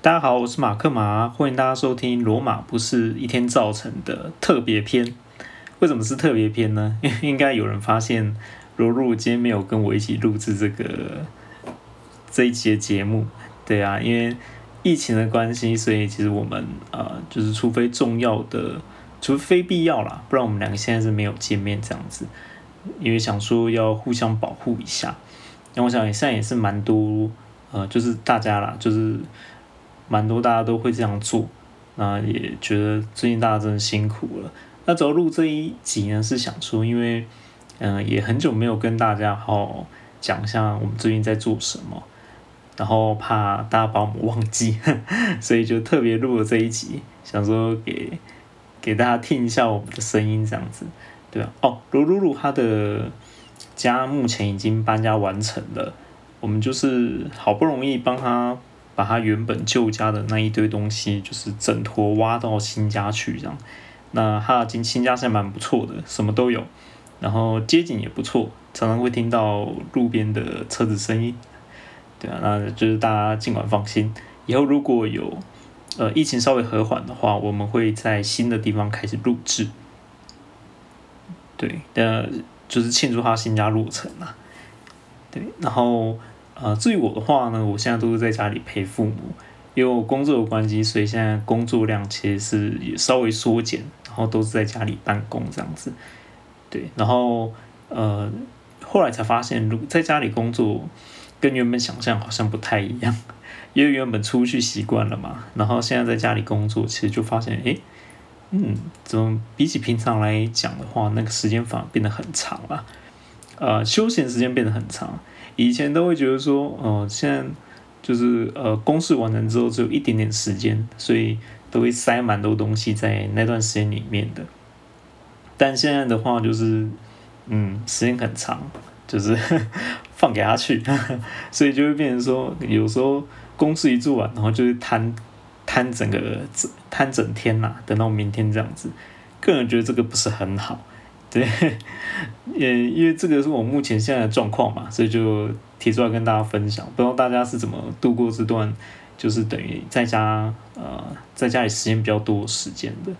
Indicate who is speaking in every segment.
Speaker 1: 大家好，我是马克马，欢迎大家收听《罗马不是一天造成的》特别篇。为什么是特别篇呢？因 为应该有人发现罗露今天没有跟我一起录制这个这一节节目。对啊，因为疫情的关系，所以其实我们呃，就是除非重要的，除非必要啦，不然我们两个现在是没有见面这样子。因为想说要互相保护一下。那我想现在也是蛮多呃，就是大家啦，就是。蛮多大家都会这样做，那也觉得最近大家真的辛苦了。那走录这一集呢，是想说，因为嗯，也很久没有跟大家好好讲一下我们最近在做什么，然后怕大家把我们忘记，所以就特别录了这一集，想说给给大家听一下我们的声音，这样子，对啊，哦，罗露露她的家目前已经搬家完成了，我们就是好不容易帮她。把他原本旧家的那一堆东西，就是整坨挖到新家去，这样。那他的新新家是蛮不错的，什么都有，然后街景也不错，常常会听到路边的车子声音。对啊，那就是大家尽管放心，以后如果有呃疫情稍微和缓的话，我们会在新的地方开始录制。对，那就是庆祝他新家落成啊。对，然后。呃，至于我的话呢，我现在都是在家里陪父母，因为我工作的关系，所以现在工作量其实是也稍微缩减，然后都是在家里办公这样子。对，然后呃，后来才发现，如在家里工作跟原本想象好像不太一样，因为原本出去习惯了嘛，然后现在在家里工作，其实就发现，哎，嗯，怎么比起平常来讲的话，那个时间反而变得很长了，呃，休闲时间变得很长。以前都会觉得说，呃，现在就是呃，公事完成之后只有一点点时间，所以都会塞蛮多东西在那段时间里面的。但现在的话，就是嗯，时间很长，就是 放给他去，所以就会变成说，有时候公事一做完，然后就是摊摊整个摊整天呐，等到明天这样子。个人觉得这个不是很好。对，也因为这个是我目前现在的状况嘛，所以就提出来跟大家分享。不知道大家是怎么度过这段，就是等于在家呃在家里时间比较多时间的。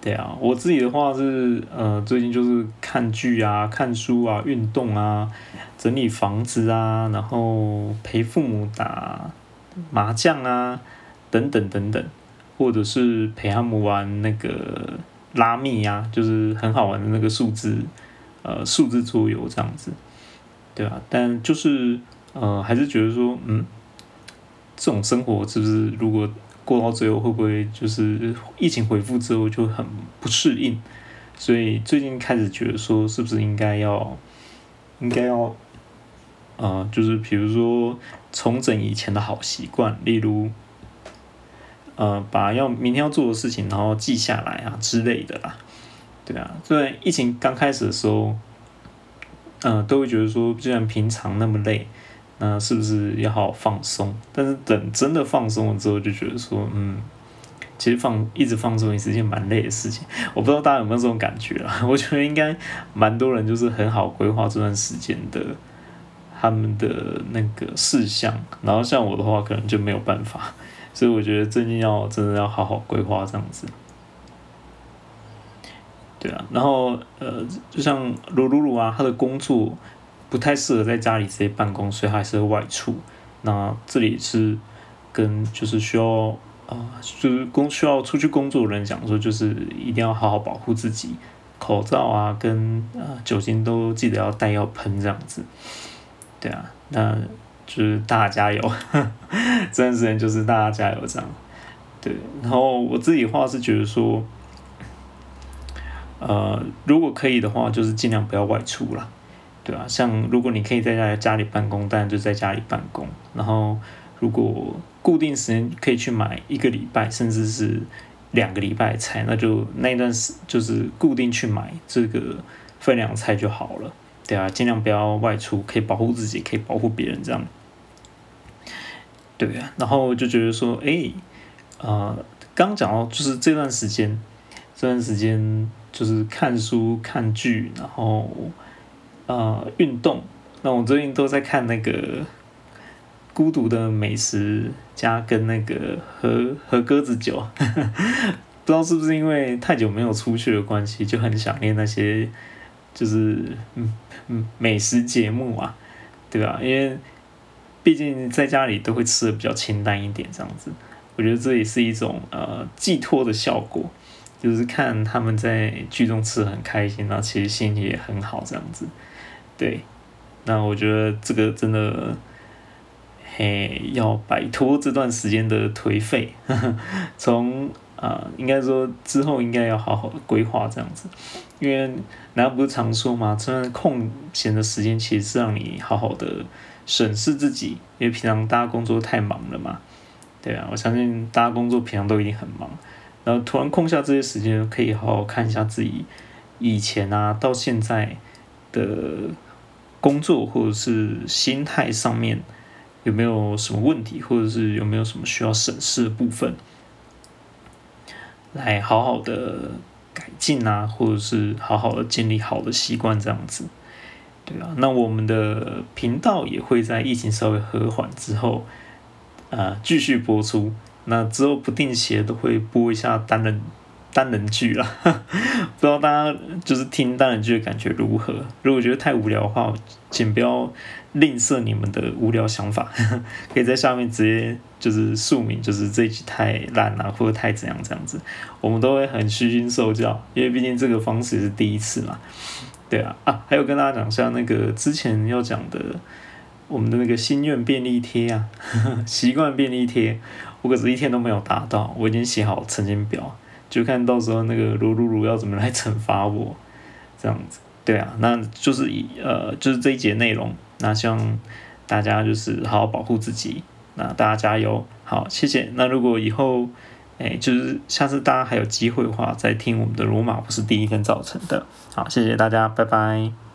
Speaker 1: 对啊，我自己的话是呃最近就是看剧啊、看书啊、运动啊、整理房子啊，然后陪父母打麻将啊等等等等，或者是陪他们玩那个。拉密呀，就是很好玩的那个数字，呃，数字桌游这样子，对啊，但就是呃，还是觉得说，嗯，这种生活是不是如果过到最后，会不会就是疫情恢复之后就很不适应？所以最近开始觉得说，是不是应该要，应该要，呃，就是比如说重整以前的好习惯，例如。呃，把要明天要做的事情，然后记下来啊之类的啦，对啊，对，疫情刚开始的时候，嗯，都会觉得说，既然平常那么累，那是不是要好好放松？但是等真的放松了之后，就觉得说，嗯，其实放一直放松也是件蛮累的事情。我不知道大家有没有这种感觉啊？我觉得应该蛮多人就是很好规划这段时间的他们的那个事项，然后像我的话，可能就没有办法。所以我觉得最近要真的要好好规划这样子，对啊，然后呃，就像鲁鲁鲁啊，他的工作不太适合在家里直接办公，所以还是会外出。那这里是跟就是需要啊，就是工需要出去工作的人讲说，就是一定要好好保护自己，口罩啊跟呃酒精都记得要带要喷这样子，对啊，那。就是大家加油，这段时间就是大家加油这样，对。然后我自己话是觉得说，呃，如果可以的话，就是尽量不要外出啦，对吧？像如果你可以在家家里办公，当然就在家里办公。然后如果固定时间可以去买一个礼拜，甚至是两个礼拜菜，那就那段时就是固定去买这个分量菜就好了，对啊，尽量不要外出，可以保护自己，可以保护别人这样。对啊，然后就觉得说，哎，呃，刚讲到就是这段时间，这段时间就是看书、看剧，然后呃运动。那我最近都在看那个孤独的美食家跟那个和和鸽子酒，不知道是不是因为太久没有出去的关系，就很想念那些就是嗯嗯美食节目啊，对吧？因为毕竟在家里都会吃的比较清淡一点，这样子，我觉得这也是一种呃寄托的效果，就是看他们在剧中吃的很开心，那其实心情也很好，这样子，对。那我觉得这个真的，嘿，要摆脱这段时间的颓废，从啊，应该说之后应该要好好的规划这样子，因为难道不是常说嘛，这段空闲的时间其实是让你好好的审视自己，因为平常大家工作太忙了嘛，对啊，我相信大家工作平常都已经很忙，然后突然空下这些时间，可以好好看一下自己以前啊到现在的。工作或者是心态上面有没有什么问题，或者是有没有什么需要审视的部分，来好好的改进啊，或者是好好的建立好的习惯这样子，对啊，那我们的频道也会在疫情稍微和缓之后，呃，继续播出。那之后不定期都会播一下单人。单人剧啦，不知道大家就是听单人剧的感觉如何？如果觉得太无聊的话，请不要吝啬你们的无聊想法，可以在下面直接就是署名，就是这一集太烂了，或者太怎样这样子，我们都会很虚心受教，因为毕竟这个方式是第一次嘛。对啊，啊，还有跟大家讲一下那个之前要讲的我们的那个心愿便利贴啊，习惯便利贴，我可是一天都没有达到，我已经写好成绩表。就看到时候那个卢鲁鲁要怎么来惩罚我，这样子，对啊，那就是以呃就是这一节内容，那希望大家就是好好保护自己，那大家加油，好，谢谢。那如果以后，哎，就是下次大家还有机会的话，再听我们的罗马不是第一天造成的，好，谢谢大家，拜拜。